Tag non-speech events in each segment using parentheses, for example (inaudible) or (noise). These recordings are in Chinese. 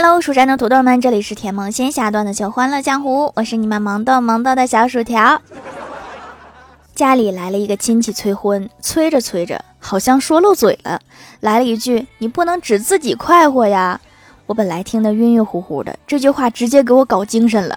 Hello，蜀山的土豆们，这里是甜萌仙侠段的求欢乐江湖，我是你们萌豆萌豆的小薯条。家里来了一个亲戚催婚，催着催着，好像说漏嘴了，来了一句：“你不能只自己快活呀。”我本来听得晕晕乎乎的，这句话直接给我搞精神了。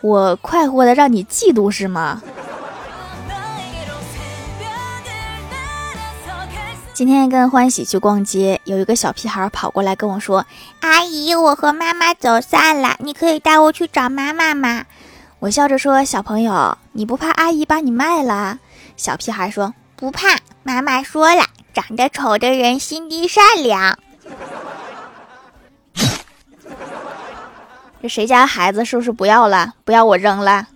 我快活的让你嫉妒是吗？今天跟欢喜去逛街，有一个小屁孩跑过来跟我说：“阿姨，我和妈妈走散了，你可以带我去找妈妈吗？”我笑着说：“小朋友，你不怕阿姨把你卖了？”小屁孩说：“不怕，妈妈说了，长得丑的人心地善良。”这谁家孩子是不是不要了？不要我扔了。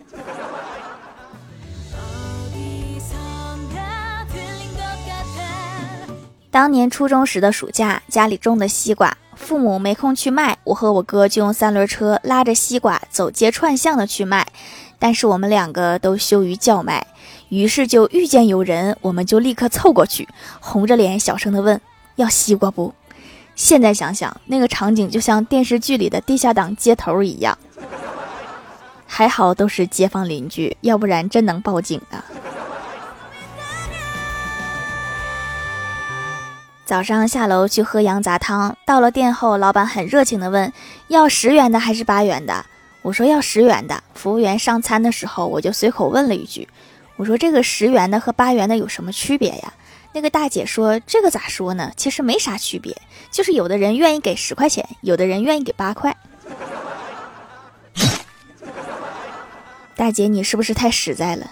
当年初中时的暑假，家里种的西瓜，父母没空去卖，我和我哥就用三轮车拉着西瓜走街串巷的去卖。但是我们两个都羞于叫卖，于是就遇见有人，我们就立刻凑过去，红着脸小声的问：“要西瓜不？”现在想想，那个场景就像电视剧里的地下党接头一样。还好都是街坊邻居，要不然真能报警啊。早上下楼去喝羊杂汤，到了店后，老板很热情的问：“要十元的还是八元的？”我说：“要十元的。”服务员上餐的时候，我就随口问了一句：“我说这个十元的和八元的有什么区别呀？”那个大姐说：“这个咋说呢？其实没啥区别，就是有的人愿意给十块钱，有的人愿意给八块。”大姐，你是不是太实在了？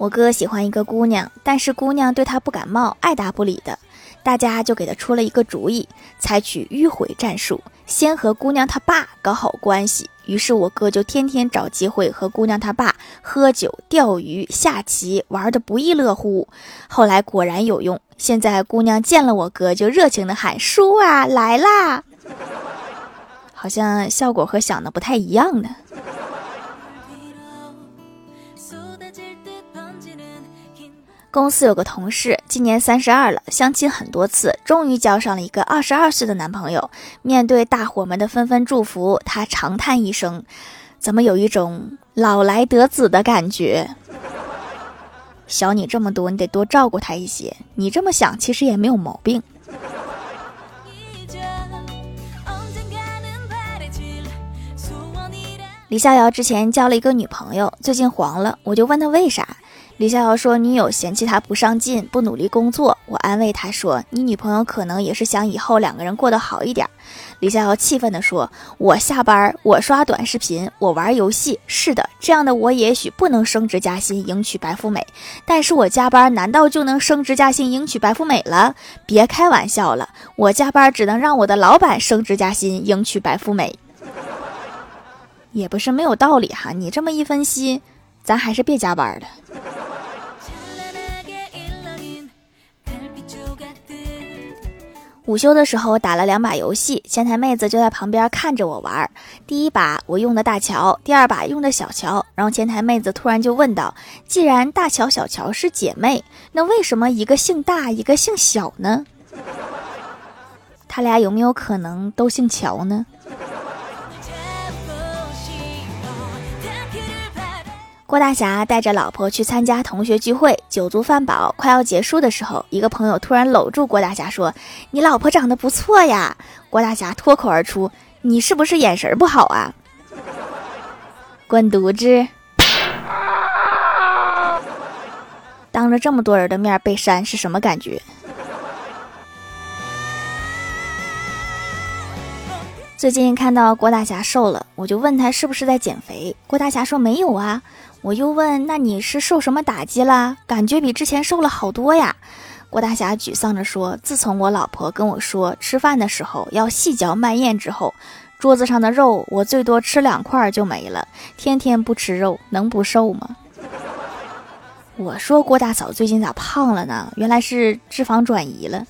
我哥喜欢一个姑娘，但是姑娘对他不感冒，爱答不理的。大家就给他出了一个主意，采取迂回战术，先和姑娘她爸搞好关系。于是我哥就天天找机会和姑娘她爸喝酒、钓鱼、下棋，玩的不亦乐乎。后来果然有用，现在姑娘见了我哥就热情的喊：“叔啊，来啦！” (laughs) 好像效果和想的不太一样呢。公司有个同事，今年三十二了，相亲很多次，终于交上了一个二十二岁的男朋友。面对大伙们的纷纷祝福，他长叹一声：“怎么有一种老来得子的感觉？”小你这么多，你得多照顾他一些。你这么想，其实也没有毛病。李逍遥之前交了一个女朋友，最近黄了，我就问他为啥。李逍遥说：“女友嫌弃他不上进、不努力工作。”我安慰他说：“你女朋友可能也是想以后两个人过得好一点。”李逍遥气愤地说：“我下班，我刷短视频，我玩游戏。是的，这样的我也许不能升职加薪、迎娶白富美，但是我加班难道就能升职加薪、迎娶白富美了？别开玩笑了，我加班只能让我的老板升职加薪、迎娶白富美。也不是没有道理哈，你这么一分析，咱还是别加班了。”午休的时候打了两把游戏，前台妹子就在旁边看着我玩。第一把我用的大乔，第二把用的小乔。然后前台妹子突然就问道：“既然大乔、小乔是姐妹，那为什么一个姓大，一个姓小呢？(laughs) 他俩有没有可能都姓乔呢？”郭大侠带着老婆去参加同学聚会，酒足饭饱，快要结束的时候，一个朋友突然搂住郭大侠说：“你老婆长得不错呀。”郭大侠脱口而出：“你是不是眼神不好啊？”滚犊子！当着这么多人的面被扇是什么感觉？最近看到郭大侠瘦了，我就问他是不是在减肥。郭大侠说没有啊。我又问：“那你是受什么打击啦？感觉比之前瘦了好多呀。”郭大侠沮丧着说：“自从我老婆跟我说吃饭的时候要细嚼慢咽之后，桌子上的肉我最多吃两块就没了。天天不吃肉能不瘦吗？”我说：“郭大嫂最近咋胖了呢？原来是脂肪转移了。”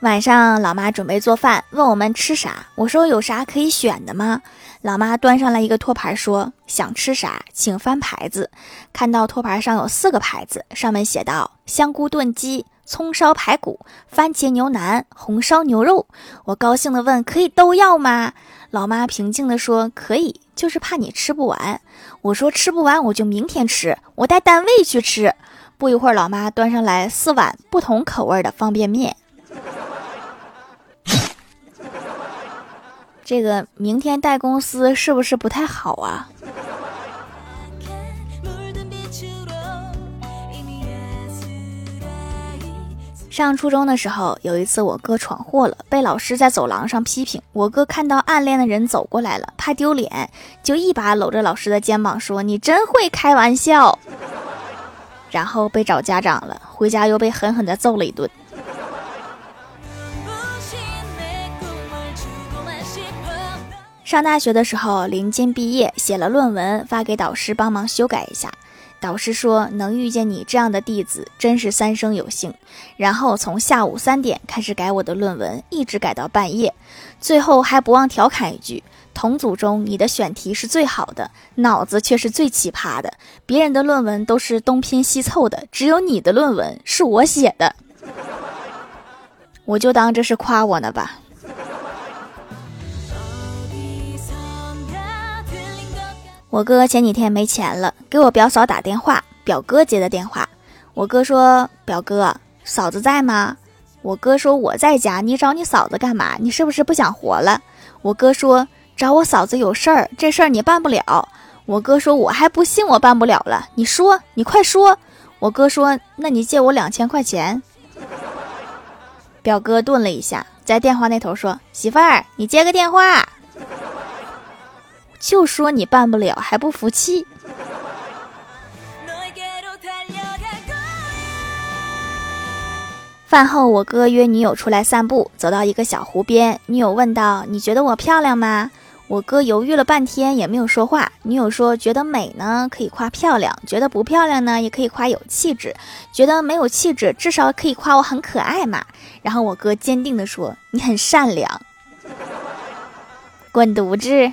晚上，老妈准备做饭，问我们吃啥。我说有啥可以选的吗？老妈端上来一个托盘，说想吃啥，请翻牌子。看到托盘上有四个牌子，上面写道：香菇炖鸡、葱烧排骨、番茄牛腩、红烧牛肉。我高兴地问：可以都要吗？老妈平静地说：可以，就是怕你吃不完。我说吃不完我就明天吃，我带单位去吃。不一会儿，老妈端上来四碗不同口味的方便面。这个明天带公司是不是不太好啊？上初中的时候，有一次我哥闯祸了，被老师在走廊上批评。我哥看到暗恋的人走过来了，怕丢脸，就一把搂着老师的肩膀说：“你真会开玩笑。”然后被找家长了，回家又被狠狠地揍了一顿。上大学的时候，临近毕业，写了论文发给导师帮忙修改一下。导师说：“能遇见你这样的弟子，真是三生有幸。”然后从下午三点开始改我的论文，一直改到半夜，最后还不忘调侃一句：“同组中你的选题是最好的，脑子却是最奇葩的。别人的论文都是东拼西凑的，只有你的论文是我写的。(laughs) ”我就当这是夸我呢吧。我哥前几天没钱了，给我表嫂打电话，表哥接的电话。我哥说：“表哥，嫂子在吗？”我哥说：“我在家，你找你嫂子干嘛？你是不是不想活了？”我哥说：“找我嫂子有事儿，这事儿你办不了。”我哥说：“我还不信我办不了了，你说，你快说。”我哥说：“那你借我两千块钱。”表哥顿了一下，在电话那头说：“媳妇儿，你接个电话。”就说你办不了还不服气。饭后，我哥约女友出来散步，走到一个小湖边，女友问道：“你觉得我漂亮吗？”我哥犹豫了半天也没有说话。女友说：“觉得美呢，可以夸漂亮；觉得不漂亮呢，也可以夸有气质；觉得没有气质，至少可以夸我很可爱嘛。”然后我哥坚定地说：“你很善良。”滚犊子！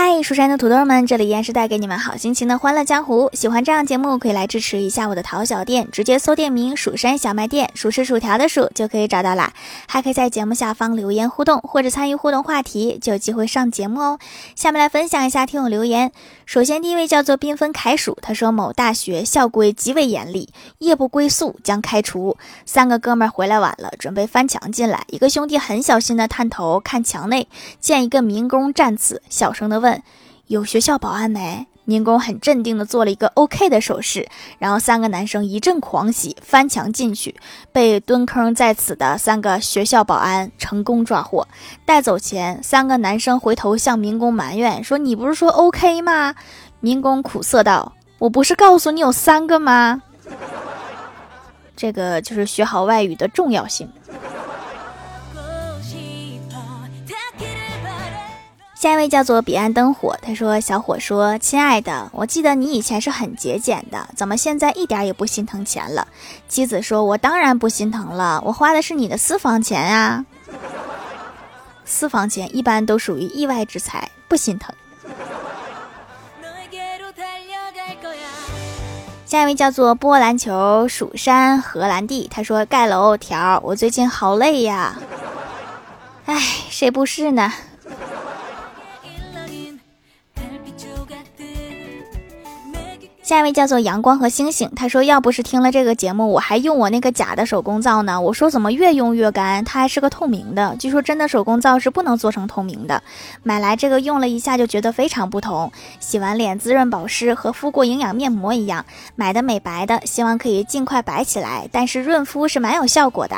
嗨，蜀山的土豆们，这里依然是带给你们好心情的欢乐江湖。喜欢这样节目，可以来支持一下我的淘小店，直接搜店名“蜀山小卖店”，数是薯条的数就可以找到啦。还可以在节目下方留言互动，或者参与互动话题，就有机会上节目哦。下面来分享一下听友留言。首先，第一位叫做缤纷凯鼠，他说某大学校规极为严厉，夜不归宿将开除。三个哥们回来晚了，准备翻墙进来，一个兄弟很小心的探头看墙内，见一个民工站此，小声的问：“问有学校保安没？”民工很镇定的做了一个 OK 的手势，然后三个男生一阵狂喜，翻墙进去，被蹲坑在此的三个学校保安成功抓获。带走前，三个男生回头向民工埋怨说：“你不是说 OK 吗？”民工苦涩道：“我不是告诉你有三个吗？”这个就是学好外语的重要性。下一位叫做彼岸灯火，他说：“小伙说，亲爱的，我记得你以前是很节俭的，怎么现在一点也不心疼钱了？”妻子说：“我当然不心疼了，我花的是你的私房钱啊。私房钱一般都属于意外之财，不心疼。”下一位叫做波兰球蜀山荷兰弟，他说：“盖楼条，我最近好累呀，哎，谁不是呢？”下一位叫做阳光和星星，他说：“要不是听了这个节目，我还用我那个假的手工皂呢。我说怎么越用越干，它还是个透明的。据说真的手工皂是不能做成透明的。买来这个用了一下就觉得非常不同，洗完脸滋润保湿，和敷过营养面膜一样。买的美白的，希望可以尽快白起来。但是润肤是蛮有效果的。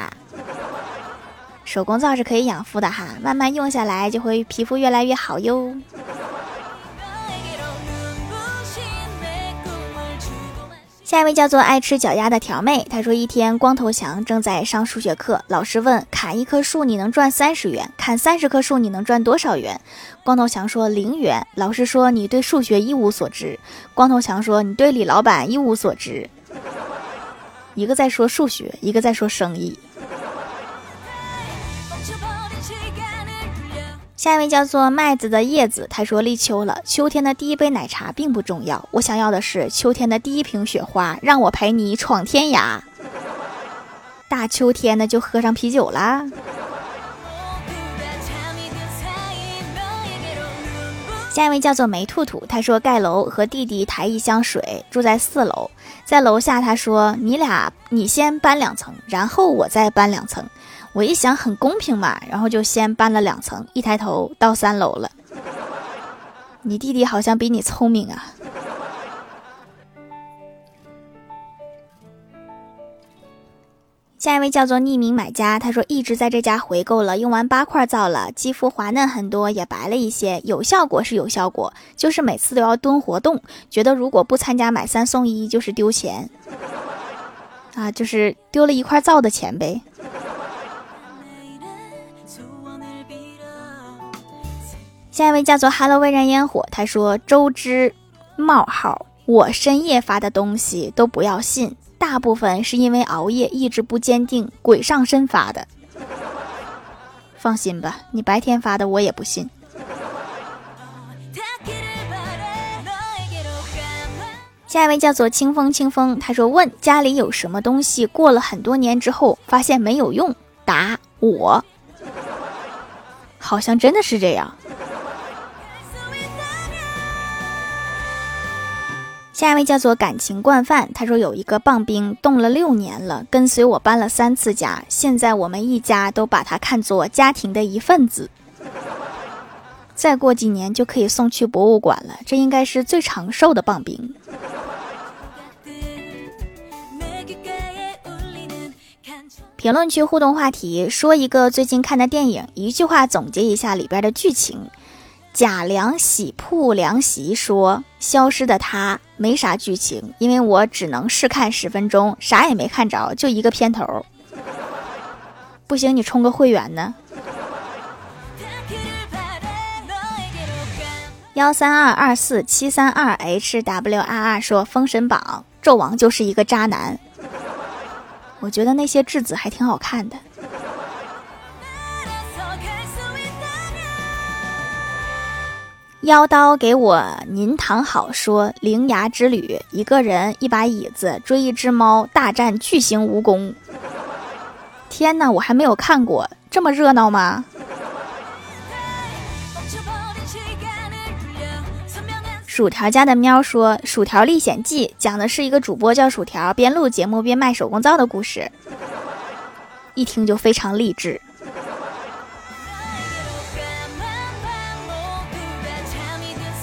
手工皂是可以养肤的哈，慢慢用下来就会皮肤越来越好哟。”下一位叫做爱吃脚丫的条妹，她说一天光头强正在上数学课，老师问砍一棵树你能赚三十元，砍三十棵树你能赚多少元？光头强说零元。老师说你对数学一无所知。光头强说你对李老板一无所知。一个在说数学，一个在说生意。下一位叫做麦子的叶子，他说立秋了，秋天的第一杯奶茶并不重要，我想要的是秋天的第一瓶雪花，让我陪你闯天涯。大秋天的就喝上啤酒啦。下一位叫做梅兔兔，他说盖楼和弟弟抬一箱水，住在四楼，在楼下他说你俩你先搬两层，然后我再搬两层。我一想很公平嘛，然后就先搬了两层，一抬头到三楼了。你弟弟好像比你聪明啊。下一位叫做匿名买家，他说一直在这家回购了，用完八块皂了，肌肤滑嫩很多，也白了一些，有效果是有效果，就是每次都要蹲活动，觉得如果不参加买三送一就是丢钱，啊，就是丢了一块皂的钱呗。下一位叫做 Hello 微燃烟火，他说周知冒号，我深夜发的东西都不要信。大部分是因为熬夜意志不坚定，鬼上身发的。(laughs) 放心吧，你白天发的我也不信。下一位叫做清风清风，他说问家里有什么东西，过了很多年之后发现没有用，答我。好像真的是这样。下一位叫做感情惯犯，他说有一个棒冰冻了六年了，跟随我搬了三次家，现在我们一家都把他看作家庭的一份子。再过几年就可以送去博物馆了，这应该是最长寿的棒冰。评论区互动话题：说一个最近看的电影，一句话总结一下里边的剧情。贾凉喜铺凉席说：“消失的她没啥剧情，因为我只能试看十分钟，啥也没看着，就一个片头。不行，你充个会员呢。”幺三二二四七三二 h w r r 说：“封神榜，纣王就是一个渣男。”我觉得那些质子还挺好看的。妖刀给我，您躺好。说灵牙之旅，一个人一把椅子追一只猫，大战巨型蜈蚣。天哪，我还没有看过，这么热闹吗？薯条家的喵说，《薯条历险记》讲的是一个主播叫薯条，边录节目边卖手工皂的故事，一听就非常励志。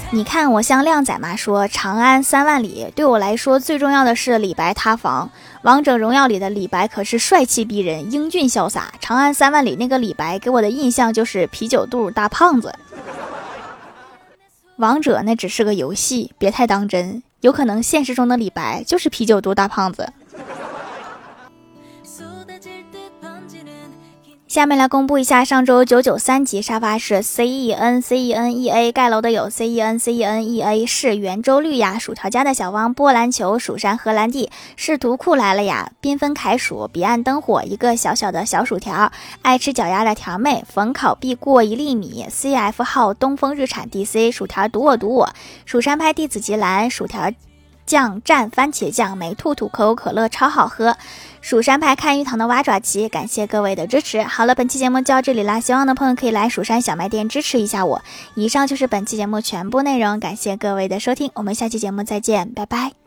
你看我像靓仔吗？说长安三万里，对我来说最重要的是李白塌房。王者荣耀里的李白可是帅气逼人、英俊潇洒。长安三万里那个李白给我的印象就是啤酒肚大胖子。王者那只是个游戏，别太当真，有可能现实中的李白就是啤酒肚大胖子。下面来公布一下上周九九三级沙发是 C E N C E N E A 盖楼的有 C E N C E N E A 是圆周率呀，薯条家的小汪波兰球蜀山荷兰弟是图库来了呀，缤纷凯薯彼岸灯火一个小小的小薯条爱吃脚丫的条妹逢考必过一粒米 C F 号东风日产 D C 薯条赌我赌我蜀山派弟子吉兰薯条。酱蘸番茄酱，梅兔兔可口可乐超好喝。蜀山派看鱼塘的蛙爪奇，感谢各位的支持。好了，本期节目就到这里啦，希望的朋友可以来蜀山小卖店支持一下我。以上就是本期节目全部内容，感谢各位的收听，我们下期节目再见，拜拜。